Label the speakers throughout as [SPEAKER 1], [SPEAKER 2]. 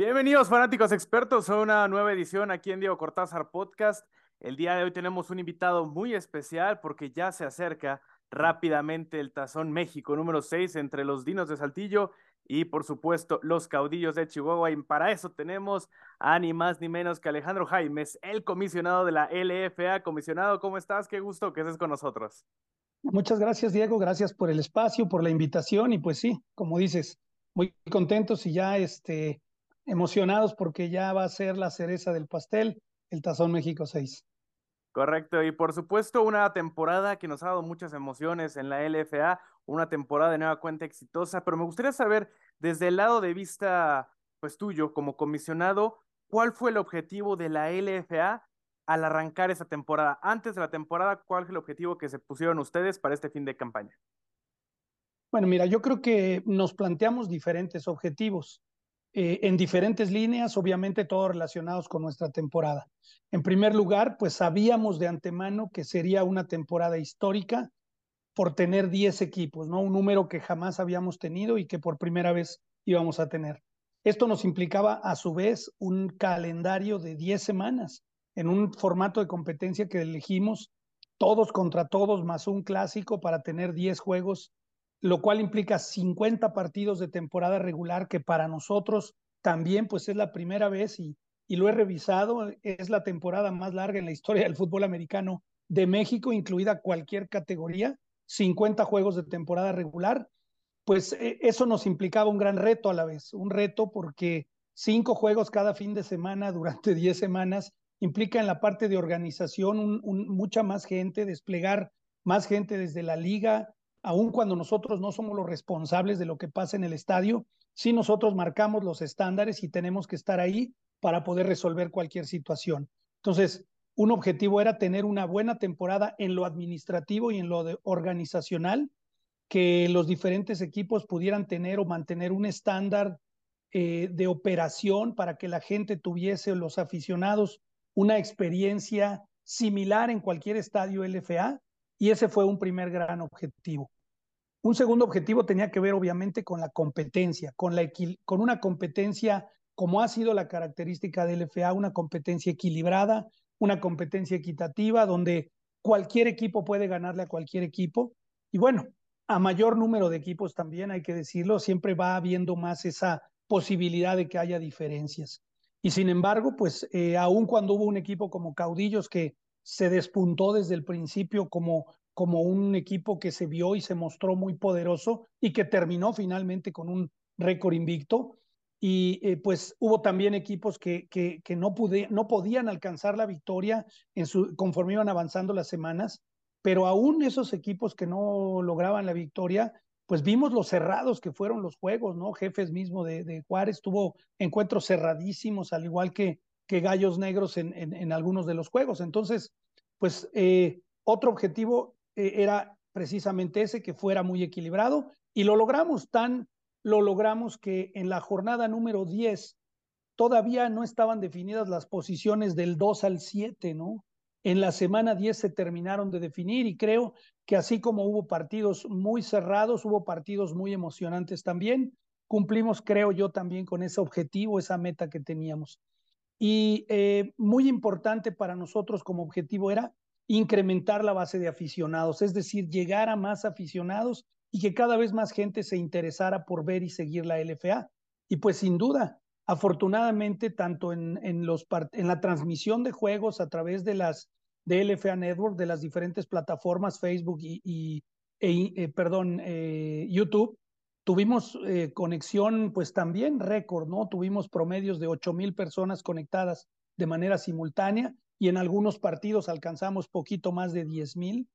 [SPEAKER 1] Bienvenidos fanáticos expertos a una nueva edición aquí en Diego Cortázar Podcast. El día de hoy tenemos un invitado muy especial porque ya se acerca rápidamente el Tazón México número 6 entre los Dinos de Saltillo y por supuesto los caudillos de Chihuahua. Y para eso tenemos a ni más ni menos que Alejandro Jaimes, el comisionado de la LFA. Comisionado, ¿cómo estás? Qué gusto que estés con nosotros.
[SPEAKER 2] Muchas gracias, Diego. Gracias por el espacio, por la invitación. Y pues sí, como dices, muy contentos y ya este, emocionados porque ya va a ser la cereza del pastel, el Tazón México 6.
[SPEAKER 1] Correcto, y por supuesto una temporada que nos ha dado muchas emociones en la LFA, una temporada de nueva cuenta exitosa, pero me gustaría saber desde el lado de vista pues tuyo como comisionado, ¿cuál fue el objetivo de la LFA al arrancar esa temporada? Antes de la temporada, ¿cuál fue el objetivo que se pusieron ustedes para este fin de campaña?
[SPEAKER 2] Bueno, mira, yo creo que nos planteamos diferentes objetivos. Eh, en diferentes líneas, obviamente todos relacionados con nuestra temporada. En primer lugar, pues sabíamos de antemano que sería una temporada histórica por tener 10 equipos, ¿no? Un número que jamás habíamos tenido y que por primera vez íbamos a tener. Esto nos implicaba a su vez un calendario de 10 semanas en un formato de competencia que elegimos todos contra todos más un clásico para tener 10 juegos lo cual implica 50 partidos de temporada regular, que para nosotros también pues es la primera vez y, y lo he revisado, es la temporada más larga en la historia del fútbol americano de México, incluida cualquier categoría, 50 juegos de temporada regular, pues e, eso nos implicaba un gran reto a la vez, un reto porque cinco juegos cada fin de semana durante 10 semanas implica en la parte de organización mucha más gente, desplegar más gente desde la liga, aun cuando nosotros no somos los responsables de lo que pasa en el estadio, sí nosotros marcamos los estándares y tenemos que estar ahí para poder resolver cualquier situación. Entonces, un objetivo era tener una buena temporada en lo administrativo y en lo organizacional, que los diferentes equipos pudieran tener o mantener un estándar eh, de operación para que la gente tuviese, los aficionados, una experiencia similar en cualquier estadio LFA y ese fue un primer gran objetivo. Un segundo objetivo tenía que ver obviamente con la competencia, con, la con una competencia como ha sido la característica del LFA, una competencia equilibrada, una competencia equitativa, donde cualquier equipo puede ganarle a cualquier equipo. Y bueno, a mayor número de equipos también, hay que decirlo, siempre va habiendo más esa posibilidad de que haya diferencias. Y sin embargo, pues eh, aun cuando hubo un equipo como Caudillos que se despuntó desde el principio como, como un equipo que se vio y se mostró muy poderoso y que terminó finalmente con un récord invicto. Y eh, pues hubo también equipos que, que, que no, pude, no podían alcanzar la victoria en su, conforme iban avanzando las semanas, pero aún esos equipos que no lograban la victoria, pues vimos los cerrados que fueron los juegos, ¿no? Jefes mismo de, de Juárez tuvo encuentros cerradísimos, al igual que, que gallos negros en, en, algunos de los juegos. Entonces, pues eh, otro objetivo eh, era precisamente ese, que fuera muy equilibrado, y lo logramos, tan lo logramos que en la jornada número 10 todavía no estaban definidas las posiciones del 2 al 7, ¿no? En la semana 10 se terminaron de definir y creo que así como hubo partidos muy cerrados, hubo partidos muy emocionantes también. Cumplimos, creo yo, también con ese objetivo, esa meta que teníamos. Y eh, muy importante para nosotros como objetivo era incrementar la base de aficionados, es decir, llegar a más aficionados y que cada vez más gente se interesara por ver y seguir la LFA. Y pues sin duda, afortunadamente, tanto en, en, los, en la transmisión de juegos a través de las de LFA Network, de las diferentes plataformas, Facebook y, y e, eh, perdón, eh, YouTube, Tuvimos eh, conexión, pues también récord, ¿no? Tuvimos promedios de 8 mil personas conectadas de manera simultánea y en algunos partidos alcanzamos poquito más de 10 mil,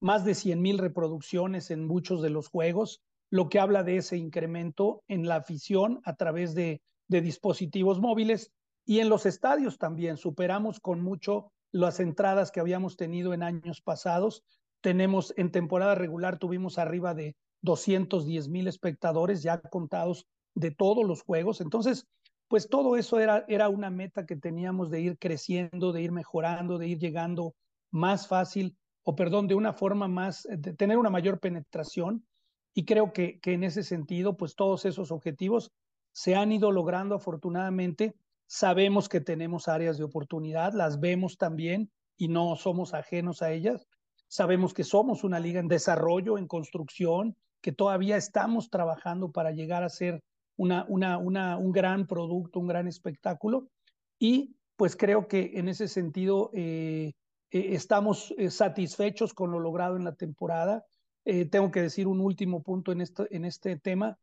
[SPEAKER 2] más de 100 mil reproducciones en muchos de los juegos, lo que habla de ese incremento en la afición a través de, de dispositivos móviles y en los estadios también. Superamos con mucho las entradas que habíamos tenido en años pasados. Tenemos en temporada regular, tuvimos arriba de 210 mil espectadores ya contados de todos los juegos. Entonces, pues todo eso era, era una meta que teníamos de ir creciendo, de ir mejorando, de ir llegando más fácil, o perdón, de una forma más, de tener una mayor penetración. Y creo que, que en ese sentido, pues todos esos objetivos se han ido logrando afortunadamente. Sabemos que tenemos áreas de oportunidad, las vemos también y no somos ajenos a ellas. Sabemos que somos una liga en desarrollo, en construcción, que todavía estamos trabajando para llegar a ser una, una, una, un gran producto, un gran espectáculo. Y pues creo que en ese sentido eh, eh, estamos eh, satisfechos con lo logrado en la temporada. tengo que decir un último punto en en este tema.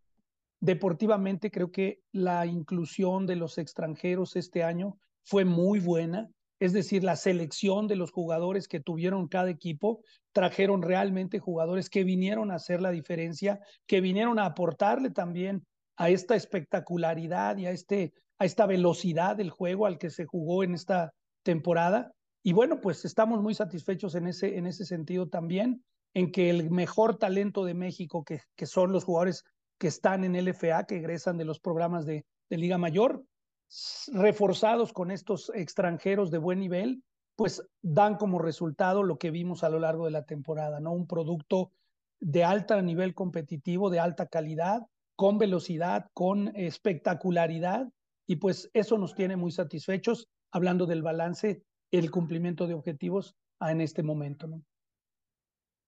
[SPEAKER 2] Deportivamente creo que la inclusión de los extranjeros este año fue muy buena es decir, la selección de los jugadores que tuvieron cada equipo, trajeron realmente jugadores que vinieron a hacer la diferencia, que vinieron a aportarle también a esta espectacularidad y a, este, a esta velocidad del juego al que se jugó en esta temporada. Y bueno, pues estamos muy satisfechos en ese, en ese sentido también, en que el mejor talento de México, que, son los jugadores que están en LFA, que egresan de los programas de, de Liga Mayor, reforzados con estos extranjeros de buen nivel, pues dan como resultado lo que vimos a lo largo de la temporada, ¿no? Un producto de alto nivel competitivo, de alta calidad, con velocidad, con espectacularidad, y pues eso nos tiene muy satisfechos, hablando del balance, el cumplimiento de objetivos en este momento.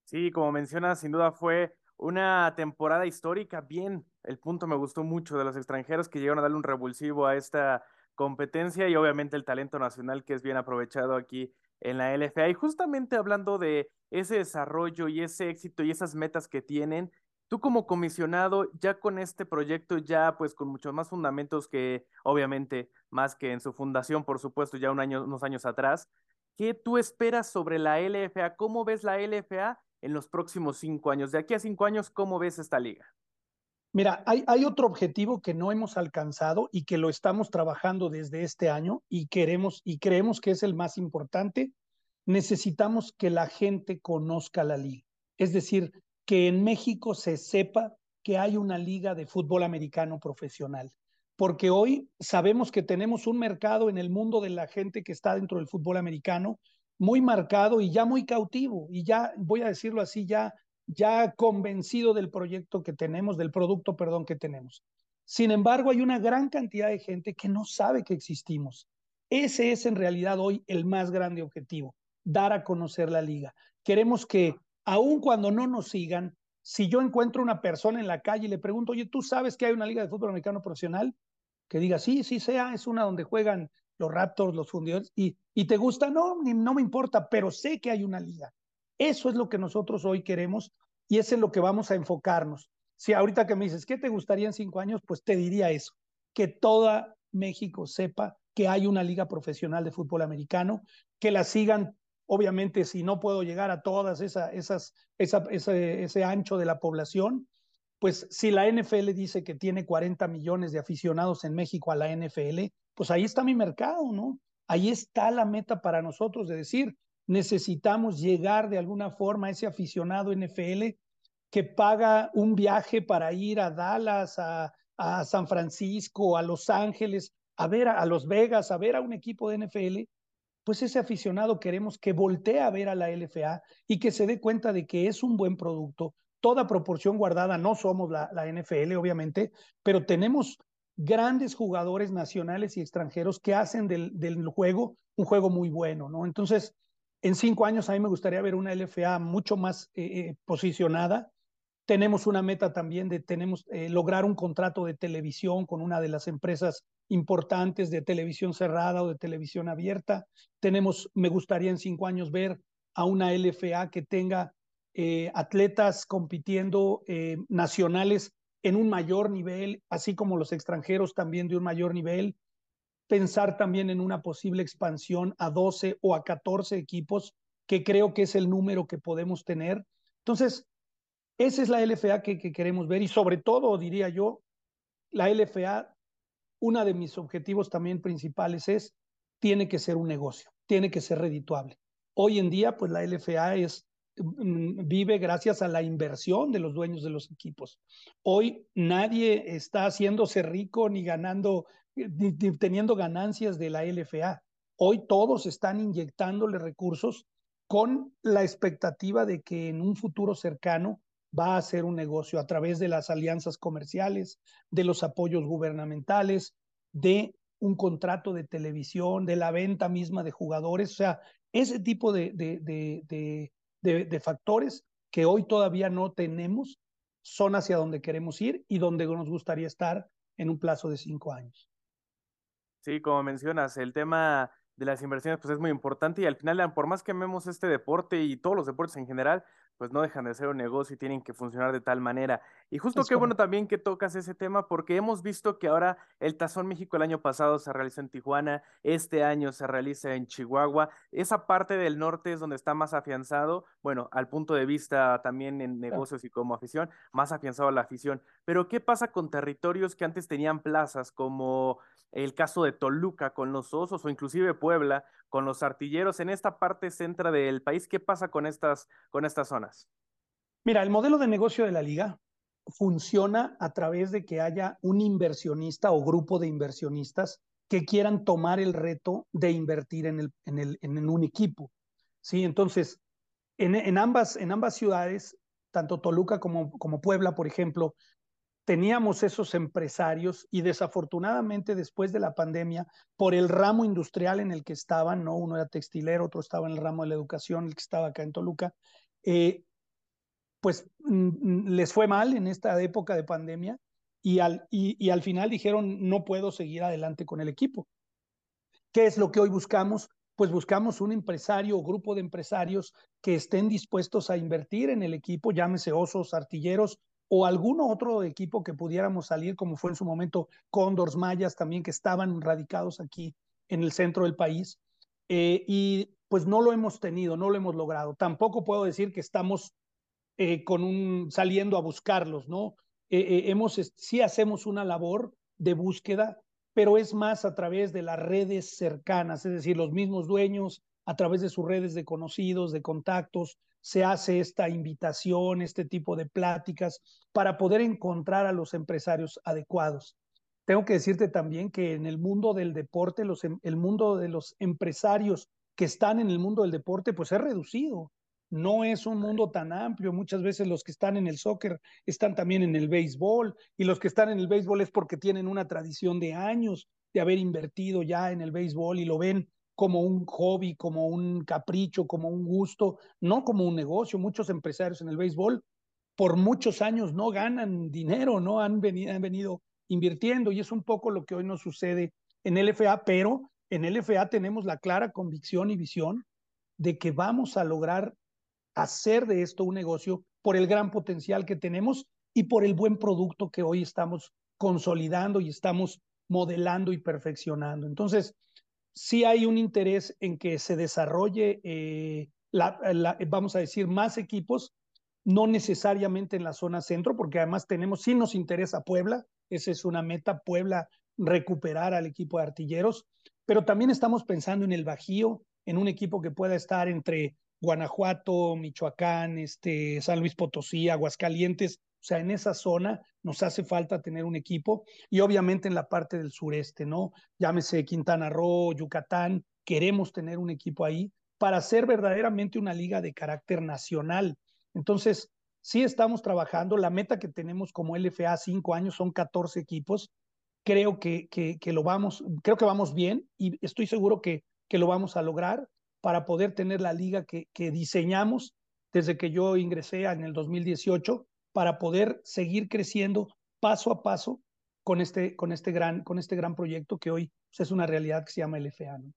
[SPEAKER 1] Sí, como mencionas, sin duda fue una temporada histórica, bien, el punto me gustó mucho de los extranjeros que llegaron a darle un revulsivo a esta competencia y obviamente el talento nacional que es bien aprovechado aquí en la LFA. Y justamente hablando de ese desarrollo y ese éxito y esas metas que tienen, tú como comisionado, ya con este proyecto, ya pues con muchos más fundamentos que obviamente más que en su fundación, por supuesto, ya un año, unos años atrás, ¿qué tú esperas sobre la LFA? ¿Cómo ves la LFA en los próximos cinco años? De aquí a cinco años, ¿cómo ves esta liga?
[SPEAKER 2] Mira, hay, hay, otro objetivo que no hemos alcanzado y que lo estamos trabajando desde este año y queremos y creemos que es el más importante. Necesitamos que la gente conozca la liga. Es decir, que en México se sepa que hay una liga de fútbol americano profesional. Porque hoy sabemos que tenemos un mercado en el mundo de la gente que está dentro del fútbol americano muy marcado y ya muy cautivo, y ya, voy a decirlo así, ya, ya convencido del proyecto que tenemos, del producto, perdón, que tenemos. Sin embargo, hay una gran cantidad de gente que no sabe que existimos. Ese es en realidad hoy el más grande objetivo, dar a conocer la liga. Queremos que, aun cuando no nos sigan, si yo encuentro una persona en la calle y le pregunto, oye, ¿tú sabes que hay una liga de fútbol americano profesional? Que diga, sí, sí sea, es una donde juegan los Raptors, los fundidores, y, y te gusta, no, ni, no me importa, pero sé que hay una liga. Eso es lo que nosotros hoy queremos y es en lo que vamos a enfocarnos. Si ahorita que me dices, ¿qué te gustaría en cinco años? Pues te diría eso, que toda México sepa que hay una liga profesional de fútbol americano, que la sigan, obviamente, si no puedo llegar a todas esa, esas, esa, ese, ese ancho de la población, pues si la NFL dice que tiene 40 millones de aficionados en México a la NFL, pues ahí está mi mercado, ¿no? Ahí está la meta para nosotros de decir, necesitamos llegar de alguna forma a ese aficionado NFL que paga un viaje para ir a Dallas, a, San Francisco, a Los Ángeles, a ver a, a, Los Vegas, a ver a un equipo de NFL, pues ese aficionado queremos que voltee a ver a la LFA y que se dé cuenta de que es un buen producto, toda proporción guardada, no somos la, la NFL, obviamente, pero tenemos grandes jugadores nacionales y extranjeros que hacen del, del, juego un juego muy bueno, ¿no? Entonces, en cinco años a mí me gustaría ver una LFA mucho más eh, eh, posicionada. Tenemos una meta también de tenemos, eh, lograr un contrato de televisión con una de las empresas importantes de televisión cerrada o de televisión abierta. Tenemos, me gustaría en cinco años ver a una LFA que tenga atletas compitiendo nacionales en un mayor nivel, así como los extranjeros también de un mayor nivel. Pensar también en una posible expansión a 12 o a 14 equipos, que creo que es el número que podemos tener. Entonces, esa es la LFA que, que queremos ver y sobre todo, diría yo, la LFA, uno de mis objetivos también principales es, tiene que ser un negocio, tiene que ser redituable. Hoy en día, pues la LFA es vive gracias a la inversión de los dueños de los equipos. Hoy nadie está haciéndose rico ni ganando, eh, ni, ni teniendo ganancias de la LFA. Hoy todos están inyectándole recursos con la expectativa de que en un futuro cercano va a ser un negocio a través de las alianzas comerciales, de los apoyos gubernamentales, de un contrato de televisión, de la venta misma de jugadores, o sea, ese tipo de, factores que hoy todavía no tenemos son hacia donde queremos ir y donde nos gustaría estar en un plazo de cinco años.
[SPEAKER 1] Sí, como mencionas, el tema de las inversiones pues es muy importante y al final, por más que amemos este deporte y todos los deportes en general, pues no dejan de ser un negocio y tienen que funcionar de tal manera. Y justo qué bueno también que tocas ese tema porque hemos visto que ahora el Tazón México el año pasado se realizó en Tijuana, este año se realiza en Chihuahua. Esa parte del norte es donde está más afianzado, bueno, al punto de vista también en negocios y como afición, más afianzado la afición. Pero ¿qué pasa con territorios que antes tenían plazas como el caso de Toluca con los Osos o inclusive Puebla con los artilleros en esta parte centra del país. ¿Qué pasa con estas, con estas zonas?
[SPEAKER 2] Mira, el modelo de negocio de la liga funciona a través de que haya un inversionista o grupo de inversionistas que quieran tomar el reto de invertir en, el, en, el, en un equipo. ¿sí? Entonces, en, en, ambas, en ambas ciudades, tanto Toluca como, como Puebla, por ejemplo, teníamos esos empresarios y desafortunadamente después de la pandemia, por el ramo industrial en el que estaban, ¿no? uno era textilero, otro estaba en el ramo de la educación, el que estaba acá en Toluca, eh, pues mm, mm, les fue mal en esta época de pandemia y al, y al final dijeron, no puedo seguir adelante con el equipo. ¿Qué es lo que hoy buscamos? Pues buscamos un empresario o grupo de empresarios que estén dispuestos a invertir en el equipo, llámese osos, artilleros o algún otro equipo que pudiéramos salir, como fue en su momento Cóndors, Mayas también, que estaban radicados aquí en el centro del país. Eh, y pues no lo hemos tenido, no lo hemos logrado. Tampoco puedo decir que estamos eh, con un, saliendo a buscarlos, ¿no? Eh, hemos, sí hacemos una labor de búsqueda, pero es más a través de las redes cercanas, es decir, los mismos dueños, a través de sus redes de conocidos, de contactos, se hace esta invitación, este tipo de pláticas para poder encontrar a los empresarios adecuados. Tengo que decirte también que en el mundo del deporte, los, em, el mundo de los empresarios que están en el mundo del deporte, pues es reducido. No es un mundo tan amplio. Muchas veces los que están en el soccer están también en el béisbol y los que están en el béisbol es porque tienen una tradición de años de haber invertido ya en el béisbol y lo ven como un hobby, como un capricho, como un gusto, no como un negocio. Muchos empresarios en el béisbol por muchos años no ganan dinero, no han venido, han venido invirtiendo y es un poco lo que hoy nos sucede en LFA, pero en LFA tenemos la clara convicción y visión de que vamos a lograr hacer de esto un negocio por el gran potencial que tenemos y por el buen producto que hoy estamos consolidando y estamos modelando y perfeccionando. Entonces, sí hay un interés en que se desarrolle, eh, la, vamos a decir, más equipos, no necesariamente en la zona centro, porque además tenemos, sí nos interesa Puebla, esa es una meta, Puebla recuperar al equipo de artilleros, pero también estamos pensando en el Bajío, en un equipo que pueda estar entre Guanajuato, Michoacán, este, San Luis Potosí, Aguascalientes, o sea, en esa zona nos hace falta tener un equipo y obviamente en la parte del sureste, ¿no? Llámese Quintana Roo, Yucatán, queremos tener un equipo ahí para ser verdaderamente una liga de carácter nacional. Entonces, sí estamos trabajando. La meta que tenemos como LFA cinco años son 14 equipos. Creo que, que, lo vamos, creo que vamos bien y estoy seguro que, que lo vamos a lograr para poder tener la liga que, que diseñamos desde que yo ingresé en el 2018 para poder seguir creciendo paso a paso con este, con este, gran, con este gran proyecto que hoy pues, es una realidad que se llama LFA. ¿no?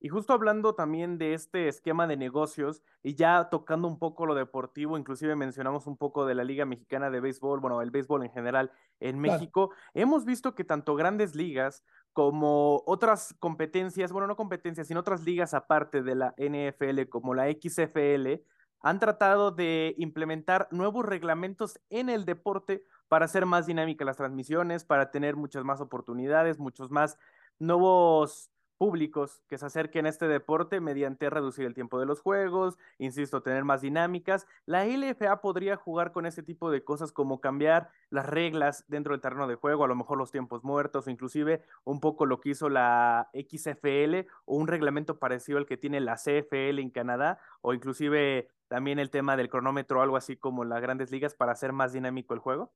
[SPEAKER 1] Y justo hablando también de este esquema de negocios y ya tocando un poco lo deportivo, inclusive mencionamos un poco de la Liga Mexicana de Béisbol, bueno, el béisbol en general en México, hemos visto que tanto grandes ligas como otras competencias, bueno, no competencias, sino otras ligas aparte de la NFL como la XFL, han tratado de implementar nuevos reglamentos en el deporte para hacer más dinámicas las transmisiones, para tener muchas más oportunidades, muchos más nuevos públicos que se acerquen a este deporte mediante reducir el tiempo de los juegos, insisto, tener más dinámicas. La LFA podría jugar con ese tipo de cosas como cambiar las reglas dentro del terreno de juego, a lo mejor los tiempos muertos o inclusive un poco lo que hizo la XFL o un reglamento parecido al que tiene la CFL en Canadá o inclusive también el tema del cronómetro algo así como las grandes ligas para hacer más dinámico el juego.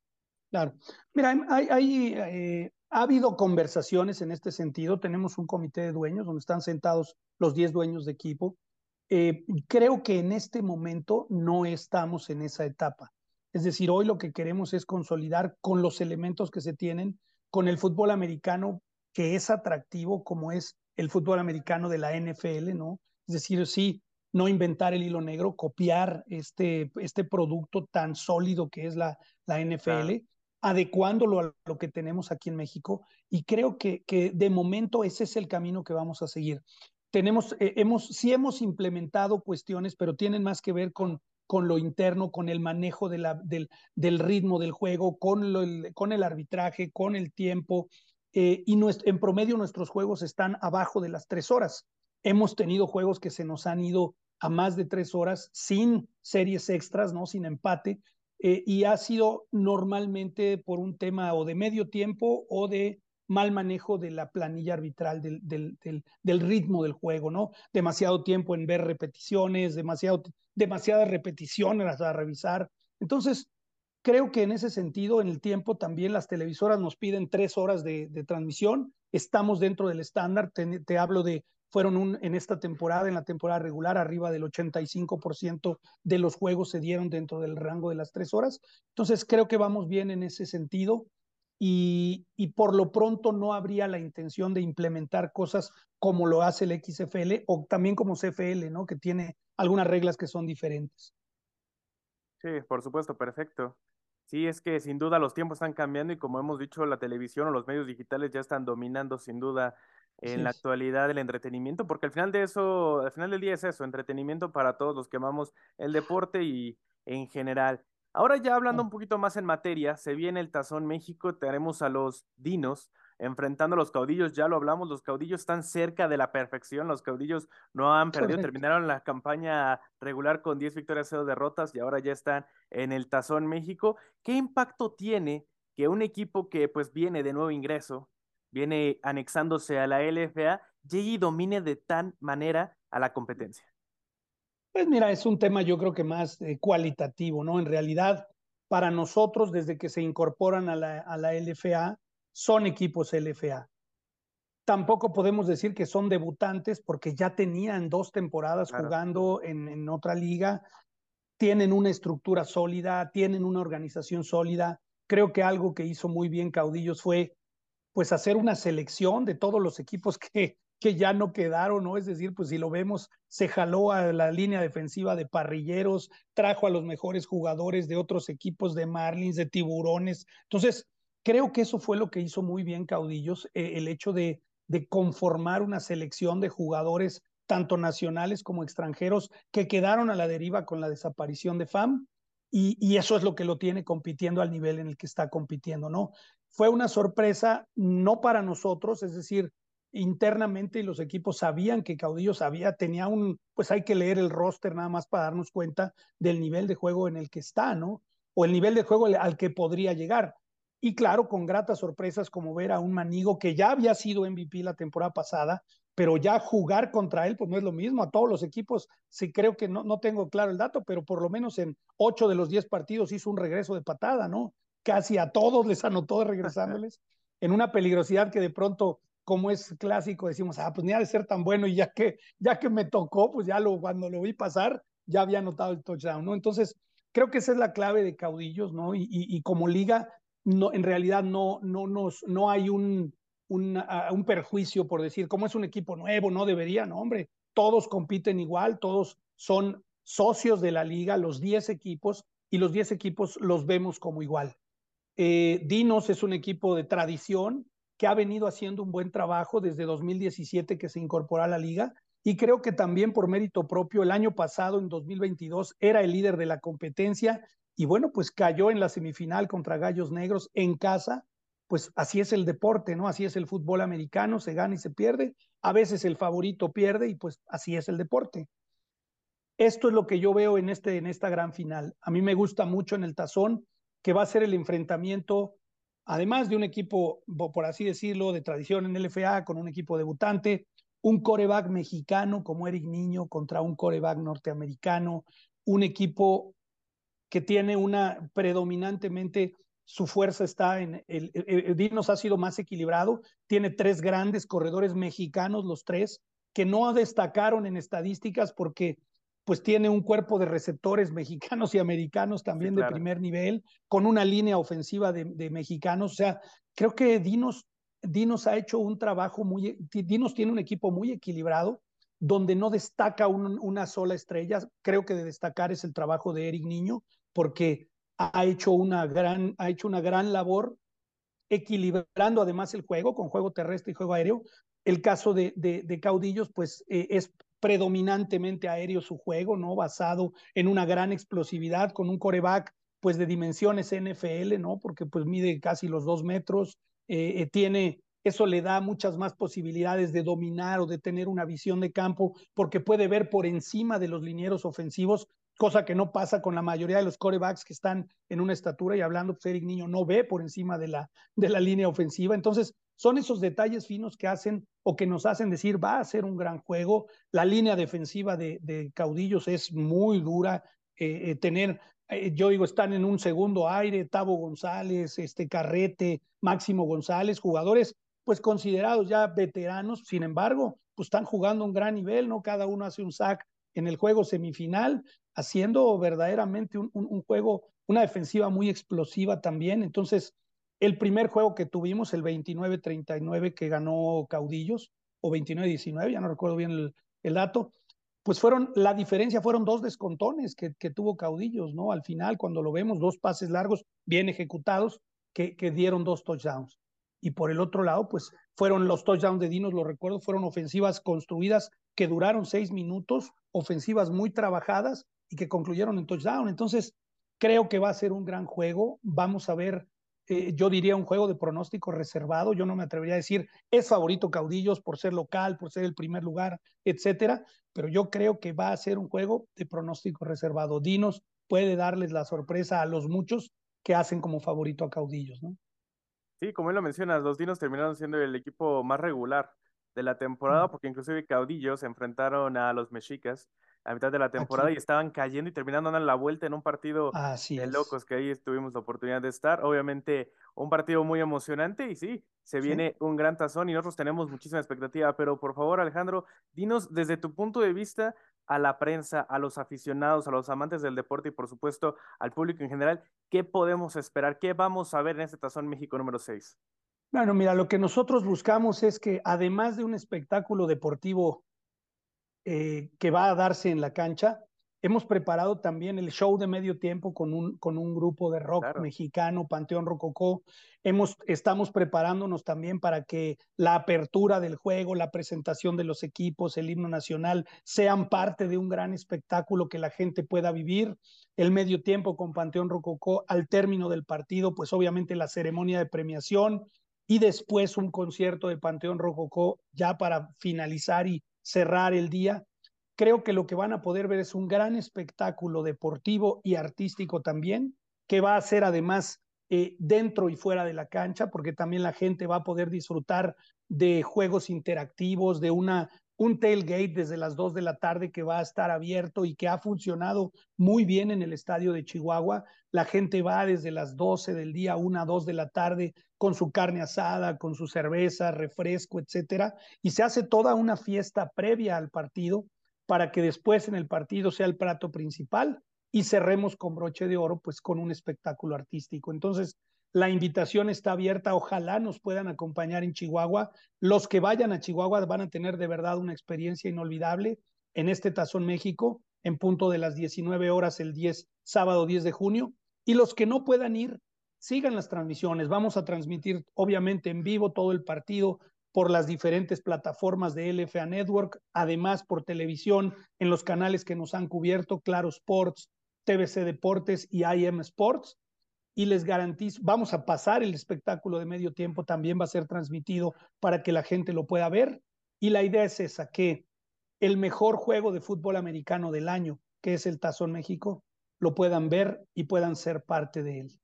[SPEAKER 2] Claro. Mira, hay, hay eh, ha habido conversaciones en este sentido. Tenemos un comité de dueños donde están sentados los 10 dueños de equipo. Eh, creo que en este momento no estamos en esa etapa. Es decir, hoy lo que queremos es consolidar con los elementos que se tienen, con el fútbol americano que es atractivo como es el fútbol americano de la NFL, ¿no? Es decir, sí, no inventar el hilo negro, copiar este, este producto tan sólido que es la, la NFL adecuándolo a lo que tenemos aquí en México y creo que, que de momento ese es el camino que vamos a seguir. Tenemos, eh, hemos, sí hemos implementado cuestiones, pero tienen más que ver con, con lo interno, con el manejo de la, del, del, ritmo del juego, con, lo, el, con el arbitraje, con el tiempo. Eh, y en promedio nuestros juegos están abajo de las tres horas. Hemos tenido juegos que se nos han ido a más de tres horas sin series extras, ¿no? Sin empate, eh, y ha sido normalmente por un tema o de medio tiempo o de mal manejo de la planilla arbitral del, del, ritmo del juego, ¿no? Demasiado tiempo en ver repeticiones, demasiado, demasiadas repeticiones a revisar. Entonces, creo que en ese sentido, en el tiempo también las televisoras nos piden tres horas de, de transmisión, estamos dentro del estándar, te, te hablo de fueron en esta temporada, en la temporada regular, arriba del 85% de los juegos se dieron dentro del rango de las tres horas. Entonces, creo que vamos bien en ese sentido y, y por lo pronto no habría la intención de implementar cosas como lo hace el XFL o también como CFL, ¿no? Que tiene algunas reglas que son diferentes.
[SPEAKER 1] Sí, por supuesto, perfecto. Sí, es que sin duda los tiempos están cambiando y como hemos dicho, la televisión o los medios digitales ya están dominando sin duda en sí. la actualidad del entretenimiento, porque al final de eso, al final del día es eso, entretenimiento para todos los que amamos el deporte y en general. Ahora ya hablando un poquito más en materia, se viene el Tazón México, tenemos a los Dinos enfrentando a los caudillos, ya lo hablamos, los caudillos están cerca de la perfección, los caudillos no han perdido, Correcto. terminaron la campaña regular con 10 victorias, 0 derrotas y ahora ya están en el Tazón México. ¿Qué impacto tiene que un equipo que pues viene de nuevo ingreso, viene anexándose a la LFA, llegue y domine de tan manera a la competencia?
[SPEAKER 2] Pues mira, es un tema yo creo que más eh, cualitativo, ¿no? En realidad, para nosotros, desde que se incorporan a la, a la LFA, son equipos LFA. Tampoco podemos decir que son debutantes porque ya tenían dos temporadas claro. jugando en, en otra liga, tienen una estructura sólida, tienen una organización sólida. Creo que algo que hizo muy bien Caudillos fue pues hacer una selección de todos los equipos que, que ya no quedaron, ¿no? Es decir, pues si lo vemos, se jaló a la línea defensiva de parrilleros, trajo a los mejores jugadores de otros equipos de Marlins, de Tiburones. Entonces, creo que eso fue lo que hizo muy bien Caudillos, eh, el hecho de, de conformar una selección de jugadores tanto nacionales como extranjeros que quedaron a la deriva con la desaparición de FAM y, y, eso es lo que lo tiene compitiendo al nivel en el que está compitiendo, ¿no? Fue una sorpresa, no para nosotros, es decir, internamente los equipos sabían que Caudillo sabía, tenía un, pues hay que leer el roster nada más para darnos cuenta del nivel de juego en el que está, ¿no? O el nivel de juego al que podría llegar. Y claro, con gratas sorpresas como ver a un Manigo que ya había sido MVP la temporada pasada, pero ya jugar contra él, pues no es lo mismo. A todos los equipos, sí creo que no, no tengo claro el dato, pero por lo menos en ocho de los diez partidos hizo un regreso de patada, ¿no? Casi a todos les anotó regresándoles, en una peligrosidad que de pronto, como es clásico, decimos, ah, pues ni ha de ser tan bueno y ya que, ya que me tocó, pues ya lo, cuando lo vi pasar, ya había anotado el touchdown, ¿no? Entonces, creo que esa es la clave de caudillos, ¿no? Y, y, y como liga, no, en realidad no, no, nos, no hay un, un, uh, un perjuicio por decir, como es un equipo nuevo, no debería, no, hombre, todos compiten igual, todos son socios de la liga, los 10 equipos, y los 10 equipos los vemos como igual. Eh, Dinos es un equipo de tradición que ha venido haciendo un buen trabajo desde 2017 que se incorporó a la liga y creo que también por mérito propio el año pasado, en 2022, era el líder de la competencia y bueno, pues cayó en la semifinal contra Gallos Negros en casa pues así es el deporte, ¿no? Así es el fútbol americano, se gana y se pierde. A veces el favorito pierde y pues así es el deporte. Esto es lo que yo veo en, este, en esta gran final. A mí me gusta mucho en el tazón que va a ser el enfrentamiento, además de un equipo, por así decirlo, de tradición en el LFA, con un equipo debutante, un coreback mexicano como Eric Niño contra un coreback norteamericano, un equipo que tiene una predominantemente su fuerza está en el, el, Dinos ha sido más equilibrado, tiene tres grandes corredores mexicanos, los tres, que no destacaron en estadísticas porque pues tiene un cuerpo de receptores mexicanos y americanos también sí, claro. de primer nivel, con una línea ofensiva de, de, mexicanos. O sea, creo que Dinos, Dinos ha hecho un trabajo muy, Dinos tiene un equipo muy equilibrado, donde no destaca un, una sola estrella. Creo que de destacar es el trabajo de Eric Niño, porque ha hecho una gran, ha hecho una gran labor equilibrando además el juego con juego terrestre y juego aéreo. El caso de, de, de Caudillos, pues eh, es predominantemente aéreo su juego, ¿no? Basado en una gran explosividad con un coreback, pues de dimensiones NFL, ¿no? Porque pues mide casi los dos metros, eh, eh, tiene, eso le da muchas más posibilidades de dominar o de tener una visión de campo, porque puede ver por encima de los linieros ofensivos cosa que no pasa con la mayoría de los corebacks que están en una estatura y hablando, pues Niño no ve por encima de la, de la línea ofensiva. Entonces, son esos detalles finos que hacen o que nos hacen decir va a ser un gran juego. La línea defensiva de, de caudillos es muy dura. Eh, eh, tener, eh, yo digo, están en un segundo aire, Tavo González, este Carrete, Máximo González, jugadores pues considerados ya veteranos, sin embargo, pues están jugando un gran nivel, ¿no? Cada uno hace un sack en el juego semifinal, haciendo verdaderamente un, juego, una defensiva muy explosiva también. Entonces, el primer juego que tuvimos, el 29-39 que ganó Caudillos, o 29-19, ya no recuerdo bien el, el, dato, pues fueron, la diferencia fueron dos descontones que, que, tuvo Caudillos, ¿no? Al final, cuando lo vemos, dos pases largos bien ejecutados que, que dieron dos touchdowns. Y por el otro lado, pues fueron los touchdowns de Dinos, lo recuerdo, fueron ofensivas construidas que duraron seis minutos, ofensivas muy trabajadas y que concluyeron en touchdown. Entonces, creo que va a ser un gran juego. Vamos a ver, eh, yo diría un juego de pronóstico reservado. Yo no me atrevería a decir es favorito Caudillos por ser local, por ser el primer lugar, etcétera. Pero yo creo que va a ser un juego de pronóstico reservado. Dinos puede darles la sorpresa a los muchos que hacen como favorito a Caudillos, ¿no?
[SPEAKER 1] Sí, como él lo mencionas, los Dinos terminaron siendo el equipo más regular de la temporada, porque inclusive Caudillos se enfrentaron a los Mexicas a mitad de la temporada Aquí. y estaban cayendo y terminando dando la vuelta en un partido
[SPEAKER 2] Así
[SPEAKER 1] de
[SPEAKER 2] es.
[SPEAKER 1] locos que ahí tuvimos la oportunidad de estar. Obviamente un partido muy emocionante y sí, se viene sí. un gran tazón y nosotros tenemos muchísima expectativa, pero por favor Alejandro, dinos desde tu punto de vista a la prensa, a los aficionados, a los amantes del deporte y por supuesto al público en general, ¿qué podemos esperar? ¿Qué vamos a ver en este tazón México número 6?
[SPEAKER 2] Bueno, mira, lo que nosotros buscamos es que además de un espectáculo deportivo eh, que va a darse en la cancha, hemos preparado también el show de medio tiempo con un, con un grupo de rock claro. mexicano, Panteón Rococó. Hemos, estamos preparándonos también para que la apertura del juego, la presentación de los equipos, el himno nacional, sean parte de un gran espectáculo que la gente pueda vivir. El medio tiempo con Panteón Rococó, al término del partido, pues obviamente la ceremonia de premiación, y después un concierto de Panteón Rococó ya para finalizar y cerrar el día. Creo que lo que van a poder ver es un gran espectáculo deportivo y artístico también, que va a ser además eh, dentro y fuera de la cancha, porque también la gente va a poder disfrutar de juegos interactivos, de una un tailgate desde las 2 de la tarde que va a estar abierto y que ha funcionado muy bien en el estadio de Chihuahua. La gente va desde las 12 del día, 1 2 de la tarde, con su carne asada, con su cerveza, refresco, etcétera, y se hace toda una fiesta previa al partido para que después en el partido sea el plato principal y cerremos con broche de oro, pues con un espectáculo artístico. Entonces, la invitación está abierta, ojalá nos puedan acompañar en Chihuahua. Los que vayan a Chihuahua van a tener de verdad una experiencia inolvidable en este Tazón México, en punto de las 19 horas el 10, sábado 10 de junio. Y los que no puedan ir, sigan las transmisiones. Vamos a transmitir obviamente en vivo todo el partido por las diferentes plataformas de LFA Network, además por televisión en los canales que nos han cubierto, Claro Sports, TVC Deportes y IM Sports y les garantizo, vamos a pasar el espectáculo de medio tiempo, también va a ser transmitido para que la gente lo pueda ver. Y la idea es esa, que el mejor juego de fútbol americano del año, que es el Tazón México, lo puedan ver y puedan ser parte de él.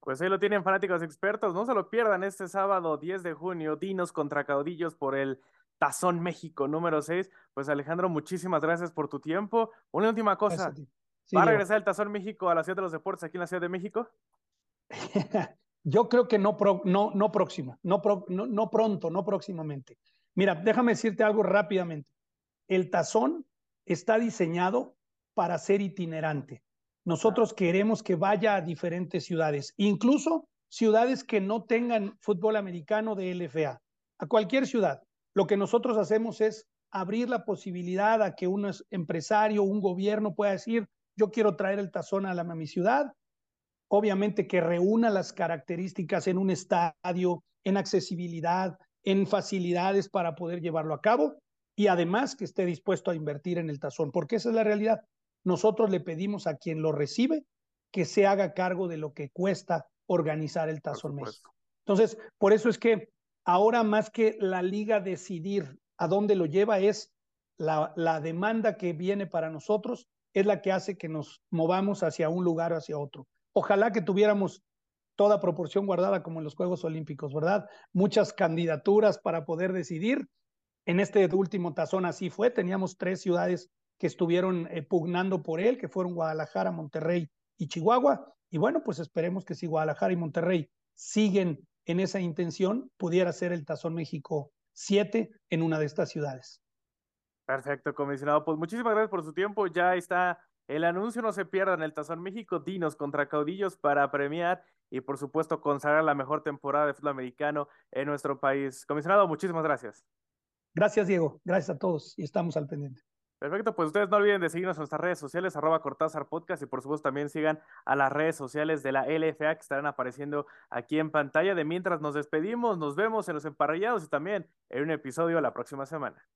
[SPEAKER 1] Pues ahí lo tienen fanáticos expertos, no se lo pierdan este sábado 10 de junio, Dinos contra Caudillos por el Tazón México número 6. Pues Alejandro, muchísimas gracias por tu tiempo. Una última cosa, ¿va a regresar el Tazón México a la Ciudad de los Deportes aquí en la Ciudad de México?
[SPEAKER 2] Yo creo que no, no, no próxima, no, no, no pronto, no próximamente. Mira, déjame decirte algo rápidamente. El tazón está diseñado para ser itinerante. Nosotros queremos que vaya a diferentes ciudades, incluso ciudades que no tengan fútbol americano de LFA, a cualquier ciudad. Lo que nosotros hacemos es abrir la posibilidad a que un empresario, un gobierno pueda decir, yo quiero traer el tazón a, la, a mi ciudad, obviamente que reúna las características en un estadio, en accesibilidad, en facilidades para poder llevarlo a cabo y además que esté dispuesto a invertir en el tazón, porque esa es la realidad. Nosotros le pedimos a quien lo recibe que se haga cargo de lo que cuesta organizar el Tazón México. Entonces, por eso es que ahora más que la liga decidir a dónde lo lleva es la, la demanda que viene para nosotros, es la que hace que nos movamos hacia un lugar o hacia otro. Ojalá que tuviéramos toda proporción guardada como en los Juegos Olímpicos, ¿verdad? Muchas candidaturas para poder decidir. En este último tazón así fue, teníamos tres ciudades que estuvieron eh, pugnando por él, que fueron Guadalajara, Monterrey y Chihuahua. Y bueno, pues esperemos que si Guadalajara y Monterrey siguen en esa intención, pudiera ser el Tazón México 7 en una de estas ciudades.
[SPEAKER 1] Perfecto, comisionado. Pues muchísimas gracias por su tiempo. Ya está el anuncio, no se pierdan el Tazón México Dinos contra Caudillos para premiar y por supuesto consagrar la mejor temporada de fútbol americano en nuestro país. Comisionado, muchísimas gracias.
[SPEAKER 2] Gracias, Diego. Gracias a todos y estamos al pendiente.
[SPEAKER 1] Perfecto, pues ustedes no olviden de seguirnos en nuestras redes sociales, arroba Cortázar Podcast, y por supuesto también sigan a las redes sociales de la LFA que estarán apareciendo aquí en pantalla. De mientras nos despedimos, nos vemos en los emparrillados y también en un episodio la próxima semana.